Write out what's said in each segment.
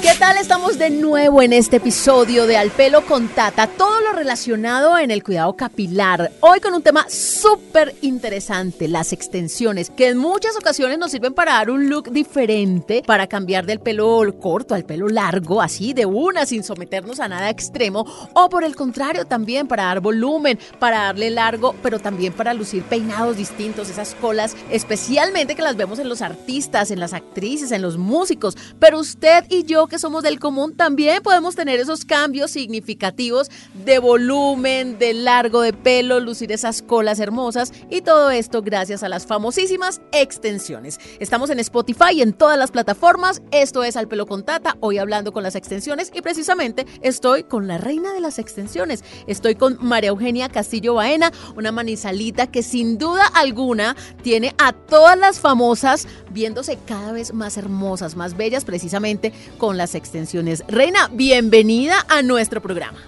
¿Qué tal? Estamos de nuevo en este episodio de Al Pelo con Tata, todo lo relacionado en el cuidado capilar. Hoy con un tema súper interesante, las extensiones, que en muchas ocasiones nos sirven para dar un look diferente, para cambiar del pelo corto al pelo largo, así de una, sin someternos a nada extremo, o por el contrario también para dar volumen, para darle largo, pero también para lucir peinados distintos, esas colas, especialmente que las vemos en los artistas, en las actrices, en los músicos, pero usted y yo que somos del común, también podemos tener esos cambios significativos de volumen, de largo de pelo, lucir esas colas hermosas y todo esto gracias a las famosísimas extensiones. Estamos en Spotify y en todas las plataformas. Esto es Al Pelo con Tata, hoy hablando con las extensiones y precisamente estoy con la reina de las extensiones. Estoy con María Eugenia Castillo Baena, una manizalita que sin duda alguna tiene a todas las famosas viéndose cada vez más hermosas, más bellas precisamente con las extensiones. Reina, bienvenida a nuestro programa.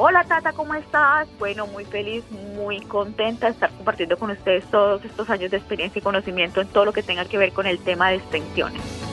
Hola Tata, ¿cómo estás? Bueno, muy feliz, muy contenta de estar compartiendo con ustedes todos estos años de experiencia y conocimiento en todo lo que tenga que ver con el tema de extensiones.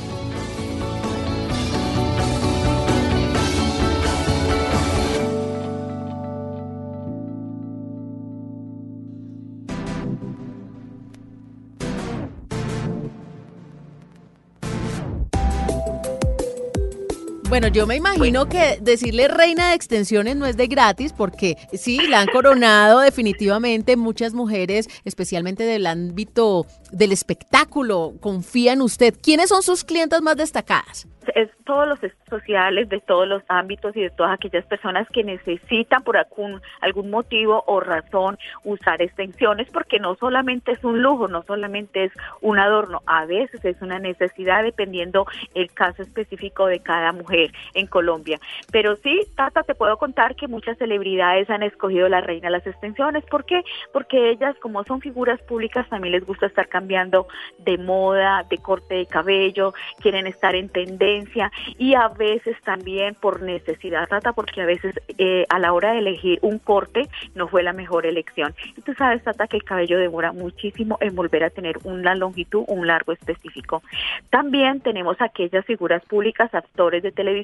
Bueno, yo me imagino que decirle reina de extensiones no es de gratis porque sí, la han coronado definitivamente muchas mujeres, especialmente del ámbito del espectáculo. Confía en usted. ¿Quiénes son sus clientas más destacadas? es todos los sociales de todos los ámbitos y de todas aquellas personas que necesitan por algún, algún motivo o razón usar extensiones porque no solamente es un lujo, no solamente es un adorno, a veces es una necesidad dependiendo el caso específico de cada mujer en Colombia. Pero sí, Tata, te puedo contar que muchas celebridades han escogido la reina de las extensiones. ¿Por qué? Porque ellas, como son figuras públicas, también les gusta estar cambiando de moda, de corte de cabello, quieren estar en tendencia y a veces también por necesidad, Tata, porque a veces eh, a la hora de elegir un corte no fue la mejor elección. Y tú sabes, Tata, que el cabello demora muchísimo en volver a tener una longitud, un largo específico. También tenemos aquellas figuras públicas, actores de televisión,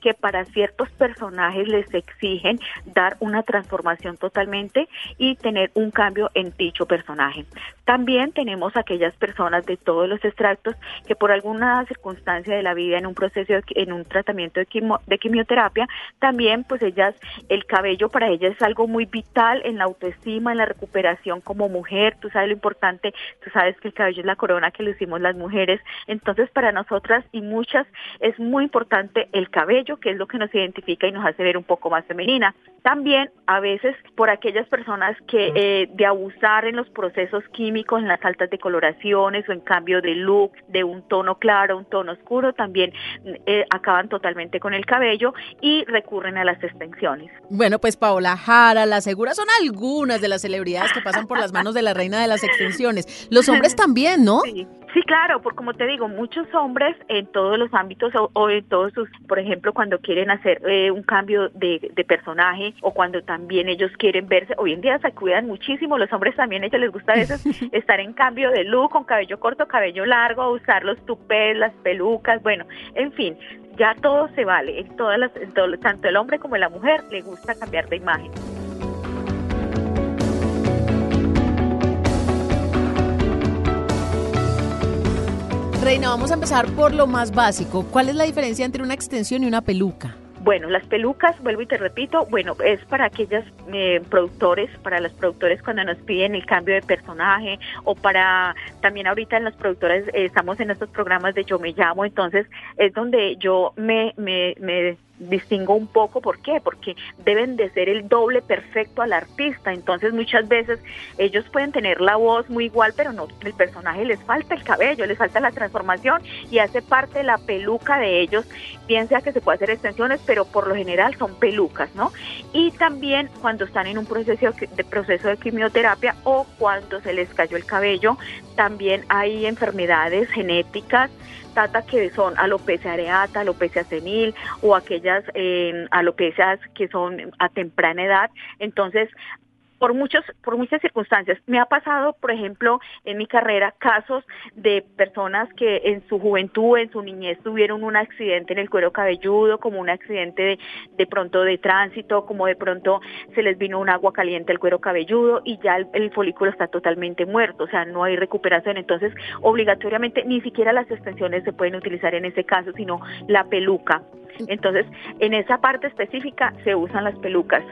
que para ciertos personajes les exigen dar una transformación totalmente y tener un cambio en dicho personaje. También tenemos aquellas personas de todos los extractos que por alguna circunstancia de la vida en un proceso, en un tratamiento de, de quimioterapia, también pues ellas, el cabello para ellas es algo muy vital en la autoestima, en la recuperación como mujer, tú sabes lo importante, tú sabes que el cabello es la corona que lucimos las mujeres, entonces para nosotras y muchas es muy importante el cabello, que es lo que nos identifica y nos hace ver un poco más femenina. También a veces por aquellas personas que eh, de abusar en los procesos químicos, en las altas decoloraciones o en cambio de look, de un tono claro, un tono oscuro, también eh, acaban totalmente con el cabello y recurren a las extensiones. Bueno, pues Paola Jara, La Segura son algunas de las celebridades que pasan por las manos de la reina de las extensiones. Los hombres también, ¿no? Sí. Sí, claro, por como te digo, muchos hombres en todos los ámbitos o, en todos sus, por ejemplo, cuando quieren hacer eh, un cambio de, de, personaje o cuando también ellos quieren verse, hoy en día se cuidan muchísimo, los hombres también a ellos les gusta a veces estar en cambio de look, con cabello corto, cabello largo, usar los tupés, las pelucas, bueno, en fin, ya todo se vale, en todas las, en todo, tanto el hombre como la mujer le gusta cambiar de imagen. Reina, vamos a empezar por lo más básico. ¿Cuál es la diferencia entre una extensión y una peluca? Bueno, las pelucas, vuelvo y te repito, bueno, es para aquellas eh, productores, para los productores cuando nos piden el cambio de personaje o para también ahorita en los productores eh, estamos en estos programas de Yo me llamo, entonces es donde yo me, me, me distingo un poco, ¿por qué? Porque deben de ser el doble perfecto al artista, entonces muchas veces ellos pueden tener la voz muy igual, pero no, el personaje les falta el cabello, les falta la transformación y hace parte de la peluca de ellos, bien sea que se pueda hacer extensiones, pero por lo general son pelucas, ¿no? Y también cuando están en un proceso de proceso de quimioterapia o cuando se les cayó el cabello, también hay enfermedades genéticas tata que son alopecia areata, alopecia senil o aquellas eh, que son a temprana edad. Entonces, por muchos por muchas circunstancias. Me ha pasado, por ejemplo, en mi carrera casos de personas que en su juventud, en su niñez tuvieron un accidente en el cuero cabelludo, como un accidente de, de pronto de tránsito, como de pronto se les vino un agua caliente al cuero cabelludo y ya el folículo está totalmente muerto, o sea, no hay recuperación. Entonces, obligatoriamente ni siquiera las extensiones se pueden utilizar en ese caso, sino la peluca. Entonces, en esa parte específica se usan las pelucas.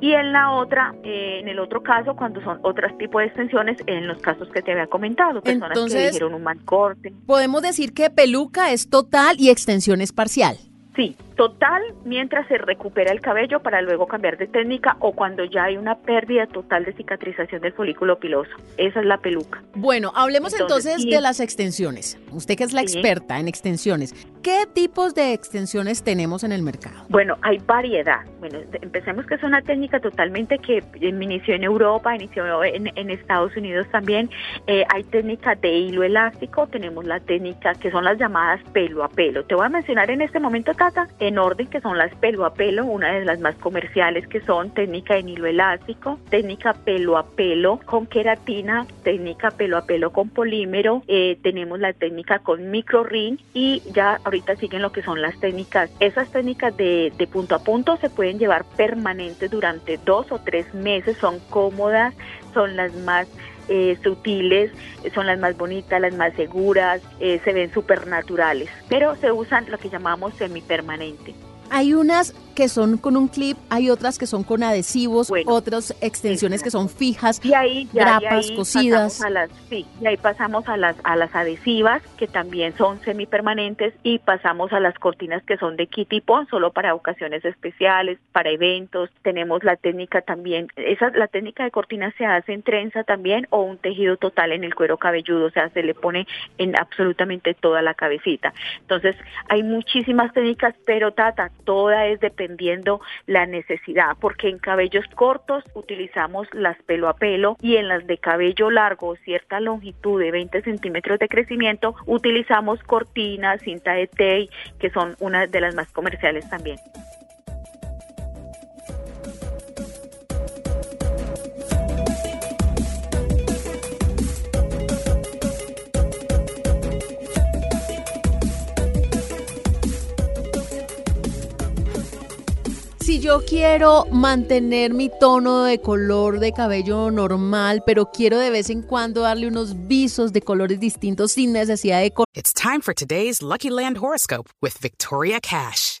Y en la otra, eh, en el otro caso, cuando son otros tipos de extensiones, en los casos que te había comentado, personas Entonces, que dijeron un mal corte. Podemos decir que peluca es total y extensión es parcial. Sí, total mientras se recupera el cabello para luego cambiar de técnica o cuando ya hay una pérdida total de cicatrización del folículo piloso. Esa es la peluca. Bueno, hablemos entonces, Entonces, y- de las extensiones. Usted que es la Sí. experta en extensiones, ¿qué tipos de extensiones tenemos en el mercado? Bueno, hay variedad. Bueno, empecemos que es una técnica totalmente que inició en Europa, inició en, en Estados Unidos también. Eh, hay técnicas de hilo elástico, tenemos la técnica que son las llamadas pelo a pelo. Te voy a mencionar en este momento, Tata, en orden que son las pelo a pelo, una de las más comerciales que son técnica en hilo elástico, técnica pelo a pelo con queratina, técnica pelo a pelo con polímero, eh, tenemos la técnica con micro ring y ya ahorita siguen lo que son las técnicas. Esas técnicas de, de punto a punto se pueden llevar permanentes durante dos o tres meses, son cómodas, son las más eh, sutiles, eh, son las más bonitas, las más seguras, eh, se ven súper naturales, pero se usan lo que llamamos semipermanente. Hay unas que son con un clip, hay otras que son con adhesivos, Bueno, otras extensiones que son fijas. Y ahí ya y Grapas ahí cosidas. a las sí, y ahí pasamos a las a las adhesivas que también son semipermanentes y pasamos a las cortinas que son de kit y pon solo para ocasiones especiales, para eventos. Tenemos la técnica también, esa la técnica de cortina se hace en trenza también o un tejido total en el cuero cabelludo, o sea, se le pone en absolutamente toda la cabecita. Entonces, hay muchísimas técnicas, pero Tata, toda es dependiendo la necesidad, porque en cabellos cortos utilizamos las pelo a pelo y en las de cabello largo, cierta longitud de 20 centímetros de crecimiento, utilizamos cortinas, cinta de tay, que son una de las más comerciales también. Yo quiero mantener mi tono de color de cabello normal, pero quiero de vez en cuando darle unos visos de colores distintos sin necesidad de It's time for today's Lucky Land horoscope with Victoria Cash.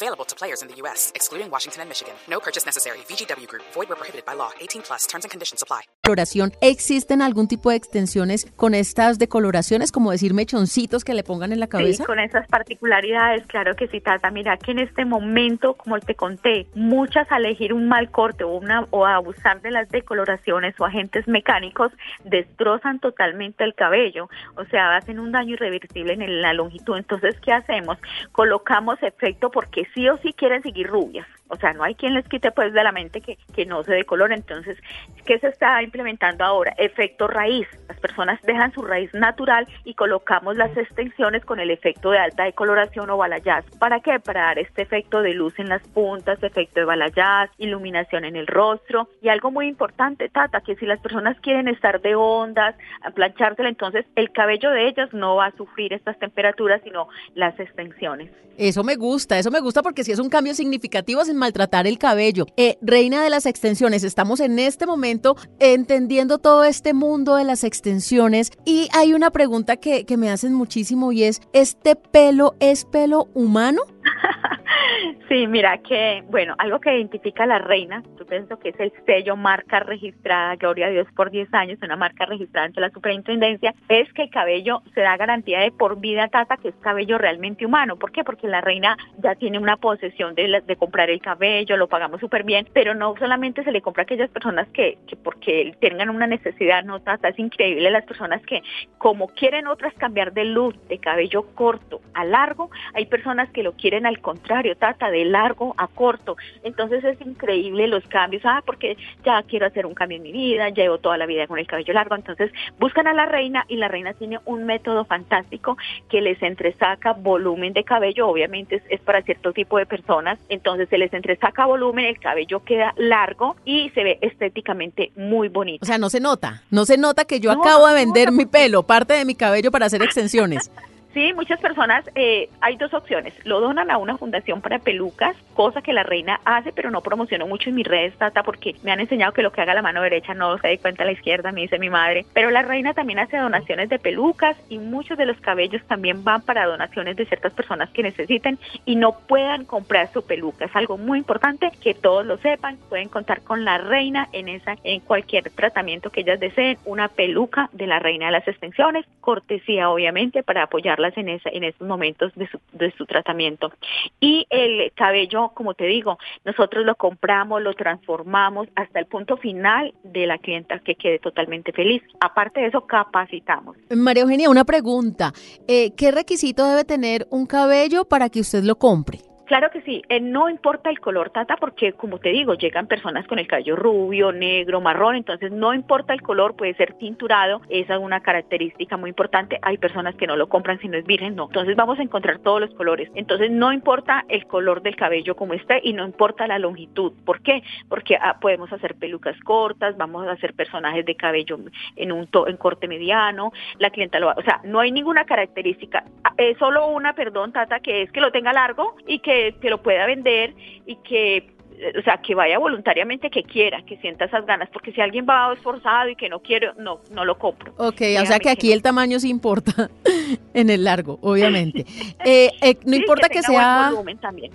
Available to players in the U.S., excluding Washington and Michigan. No purchase necessary. VGW Group, void where prohibited by law. 18 plus terms and conditions apply. coloración. ¿Existen algún tipo de extensiones con estas decoloraciones, como decir mechoncitos que le pongan en la cabeza? Sí, con esas particularidades, claro que sí, Tata. Mira que en este momento, como te conté, muchas al elegir un mal corte o, una, o a abusar de las decoloraciones o agentes mecánicos, destrozan totalmente el cabello. O sea, hacen un daño irreversible en la longitud. Entonces, ¿qué hacemos? Colocamos efecto porque sí o sí quieren seguir rubias. O sea, no hay quien les quite pues de la mente que, que no se decolora. Entonces, ¿qué se está implementando ahora? Efecto raíz. Las personas dejan su raíz natural y colocamos las extensiones con el efecto de alta decoloración o balayage. ¿Para qué? Para dar este efecto de luz en las puntas, efecto de balayage, iluminación en el rostro. Y algo muy importante, Tata, que si las personas quieren estar de ondas, planchársela, entonces el cabello de ellas no va a sufrir estas temperaturas, sino las extensiones. Eso me gusta, eso me gusta porque si es un cambio significativo, maltratar el cabello. Eh, reina de las extensiones, estamos en este momento entendiendo todo este mundo de las extensiones y hay una pregunta que, que me hacen muchísimo y es, ¿este pelo es pelo humano? Sí, mira que, bueno, algo que identifica a la reina, yo pienso que es el sello marca registrada, gloria a Dios, por 10 años, una marca registrada ante la superintendencia, es que el cabello se da garantía de por vida tata, que es cabello realmente humano. ¿Por qué? Porque la reina ya tiene una posesión de, de comprar el cabello, lo pagamos súper bien, pero no solamente se le compra a aquellas personas que, que porque tengan una necesidad, no tata, es increíble las personas que como quieren otras cambiar de luz, de cabello corto a largo, hay personas que lo quieren al contrario, tata, de largo a corto. Entonces es increíble los cambios, ah, porque ya quiero hacer un cambio en mi vida, llevo toda la vida con el cabello largo, entonces buscan a la reina y la reina tiene un método fantástico que les entresaca volumen de cabello, obviamente es, para cierto tipo de personas, entonces se les entresaca volumen, el cabello queda largo y se ve estéticamente muy bonito. O sea, no se nota, no se nota que yo acabo de vender mi pelo, parte de mi cabello para hacer extensiones. Sí, muchas personas, eh, hay dos opciones. Lo donan a una fundación para pelucas, cosa que la reina hace, pero no promociono mucho en mis redes, Tata, porque me han enseñado que lo que haga la mano derecha no se dé cuenta la izquierda, me dice mi madre. Pero la reina también hace donaciones de pelucas y muchos de los cabellos también van para donaciones de ciertas personas que necesiten y no puedan comprar su peluca. Es algo muy importante que todos lo sepan. Pueden contar con la reina en esa, en cualquier tratamiento que ellas deseen. Una peluca de la reina de las extensiones, cortesía obviamente para en, esa, en esos momentos de su, de su tratamiento. Y el cabello, como te digo, nosotros lo compramos, lo transformamos hasta el punto final de la clienta que quede totalmente feliz. Aparte de eso, capacitamos. María Eugenia, una pregunta. Eh, ¿Qué requisito debe tener un cabello para que usted lo compre? Claro que sí, eh, no importa el color, Tata, porque como te digo, llegan personas con el cabello rubio, negro, marrón, entonces no importa el color, puede ser tinturado, esa es una característica muy importante. Hay personas que no lo compran si no es virgen, no. Entonces vamos a encontrar todos los colores. Entonces no importa el color del cabello como esté y no importa la longitud. ¿Por qué? Porque ah, podemos hacer pelucas cortas, vamos a hacer personajes de cabello en un en corte mediano, la clienta lo va, o sea, no hay ninguna característica, ah, es solo una, perdón, Tata, que es que lo tenga largo y que que, lo pueda vender y que o sea, que vaya voluntariamente, que quiera, que sienta esas ganas, porque si alguien va esforzado y que no quiere, no, no lo compro. Ok, o sea que aquí el tamaño sí importa en el largo, obviamente. Eh, eh, no importa que, sea...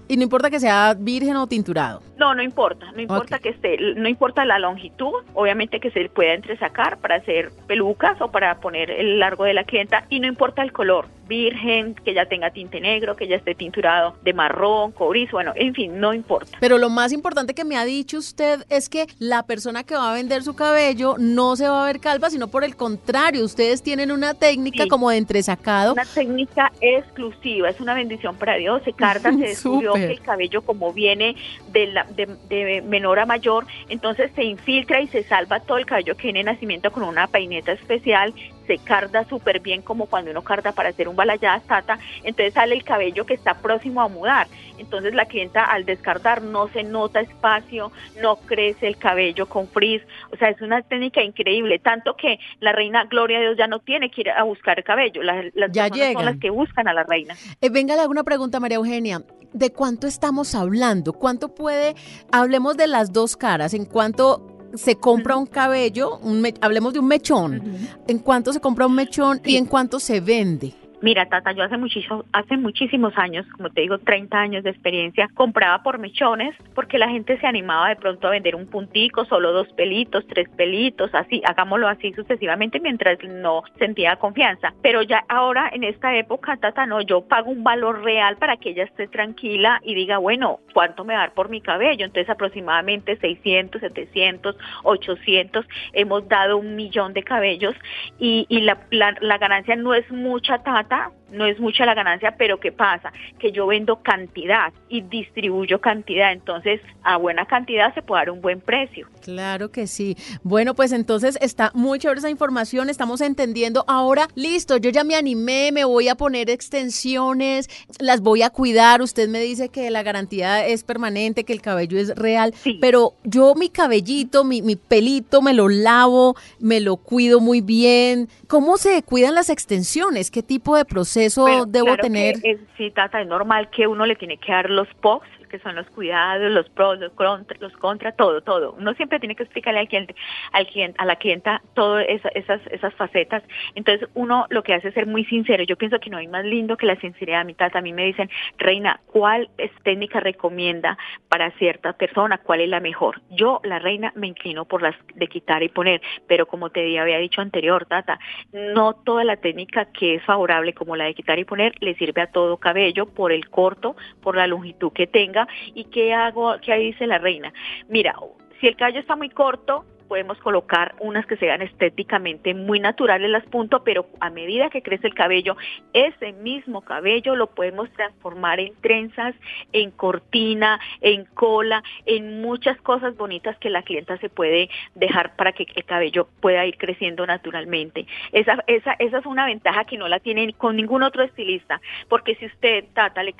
Y no importa que sea virgen o tinturado. No, no importa, no importa que esté, no importa la longitud, obviamente que se pueda entresacar para hacer pelucas o para poner el largo de la clienta y no importa el color, virgen, que ya tenga tinte negro, que ya esté tinturado de marrón, cobrizo, bueno, en fin, no importa. Pero lo más importante que me ha dicho usted es que la persona que va a vender su cabello no se va a ver calva, sino por el contrario, ustedes tienen una técnica como de entresacado. Una técnica exclusiva, es una bendición para Dios. Se carga, se descubrió que el cabello como viene de, la, de, menor a mayor, entonces se infiltra y se salva todo el cabello que viene de nacimiento con una peineta especial, se carda súper bien como cuando uno carda para hacer un balayage tata, entonces sale el cabello que está próximo a mudar. Entonces la clienta al descardar no se nota espacio, no crece el cabello con frizz, o sea, es una técnica increíble, tanto que la reina Gloria a Dios ya no tiene que ir a buscar el cabello, las, ya son las que buscan a la reina. Eh, venga, le hago una pregunta, María Eugenia. ¿De cuánto estamos hablando? ¿Cuánto puede, hablemos de las dos caras, en cuánto se compra un cabello, un hablemos de un mechón, en cuánto se compra un mechón y en cuánto se vende. Mira, Tata, yo hace, muchísimo, hace muchísimos años, como te digo, 30 años de experiencia, compraba por mechones porque la gente se animaba de pronto a vender un puntico, solo dos pelitos, tres pelitos, así, hagámoslo así sucesivamente mientras no sentía confianza. Pero ya ahora, en esta época, Tata, no, yo pago un valor real para que ella esté tranquila y diga, bueno, ¿cuánto me va a dar por mi cabello? Entonces, aproximadamente 600, 700, 800, hemos dado un millón de cabellos y, la, la, la ganancia no es mucha, Tata, está no es mucha la ganancia, pero ¿qué pasa? Que yo vendo cantidad y distribuyo cantidad, entonces a buena cantidad se puede dar un buen precio. Claro que sí. Bueno, pues entonces está muy chévere esa información, estamos entendiendo. Ahora, listo, yo ya me animé, me voy a poner extensiones, las voy a cuidar. Usted me dice que la garantía es permanente, que el cabello es real, pero yo mi cabellito, mi, mi pelito, me lo lavo, me lo cuido muy bien. ¿Cómo se cuidan las extensiones? ¿Qué tipo de proceso debo tener? sí, Tata, es normal que uno le tiene que dar los POX, que son los cuidados, los pros, los contra, los contra, todo, todo. Uno siempre tiene que explicarle al cliente, al cliente, a la clienta todas esas, esas facetas. Entonces uno lo que hace es ser muy sincero. Yo pienso que no hay más lindo que la sinceridad. A mí me dicen, Reina, ¿cuál técnica recomienda para cierta persona? ¿Cuál es la mejor? Yo, la reina, me inclino por las de quitar y poner, pero como te había dicho anterior, Tata, no toda la técnica que es favorable como la de quitar y poner le sirve a todo cabello por el corto, por la longitud que tenga. ¿Y qué hago? ¿Qué dice la reina? Mira, si el cabello está muy corto, podemos colocar unas que sean estéticamente muy naturales las puntos, pero a medida que crece el cabello, ese mismo cabello lo podemos transformar en trenzas, en cortina, en cola, en muchas cosas bonitas que la clienta se puede dejar para que el cabello pueda ir creciendo naturalmente. Esa, esa, esa es una ventaja que no la tiene con ningún otro estilista, porque si usted, Tata, le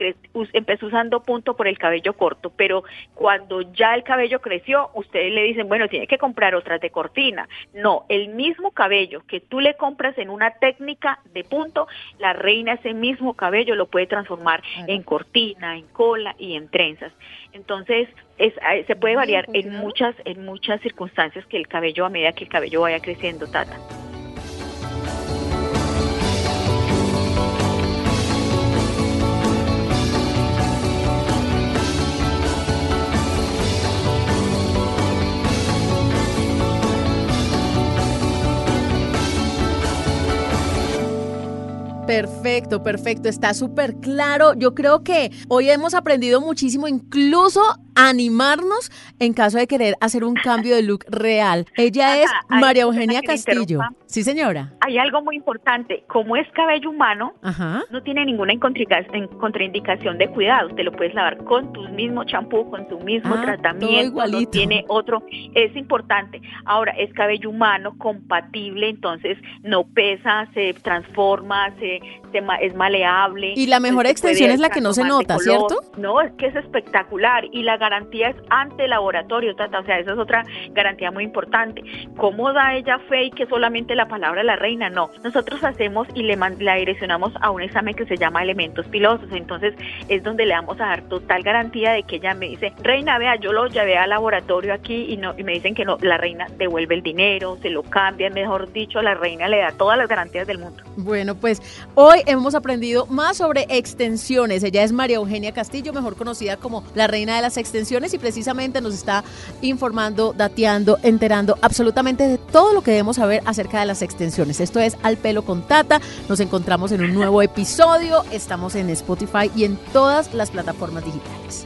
empezó usando punto por el cabello corto, pero cuando ya el cabello creció, ustedes le dicen, bueno, tiene que comprar otras de cortina. No, el mismo cabello que tú le compras en una técnica de punto, la reina ese mismo cabello lo puede transformar en cortina, en cola y en trenzas. Entonces, es, eh, se puede variar en muchas, en muchas circunstancias que el cabello, a medida que el cabello vaya creciendo, Tata. Perfecto, perfecto, está súper claro. Yo creo que hoy hemos aprendido muchísimo, incluso animarnos en caso de querer hacer un cambio de look real. Ella es María Eugenia Castillo. Sí, señora. Hay algo muy importante. Como es cabello humano, no tiene ninguna contraindicación de cuidado. Te lo puedes lavar con tu mismo champú, con tu mismo ah, tratamiento. No tiene otro. Es importante. Ahora, es cabello humano, compatible, entonces no pesa, se transforma, se, es maleable. Y la mejor extensión es la que no se nota, ¿cierto? No, es que es espectacular. Y la garantía es ante laboratorio, o sea, esa es otra garantía muy importante. ¿Cómo da ella fe y que solamente la palabra de la reina? No, nosotros hacemos y le la direccionamos a un examen que se llama elementos pilosos, entonces es donde le vamos a dar total garantía de que ella me dice, reina, vea, yo lo llevé al laboratorio aquí y no y me dicen que no, la reina devuelve el dinero, se lo cambia, mejor dicho, la reina le da todas las garantías del mundo. Bueno, pues hoy hemos aprendido más sobre extensiones. Ella es María Eugenia Castillo, mejor conocida como la reina de las extensiones extensiones y precisamente nos está informando, dateando, enterando absolutamente de todo lo que debemos saber acerca de las extensiones. Esto es Al Pelo con Tata. Nos encontramos en un nuevo episodio. Estamos en Spotify y en todas las plataformas digitales.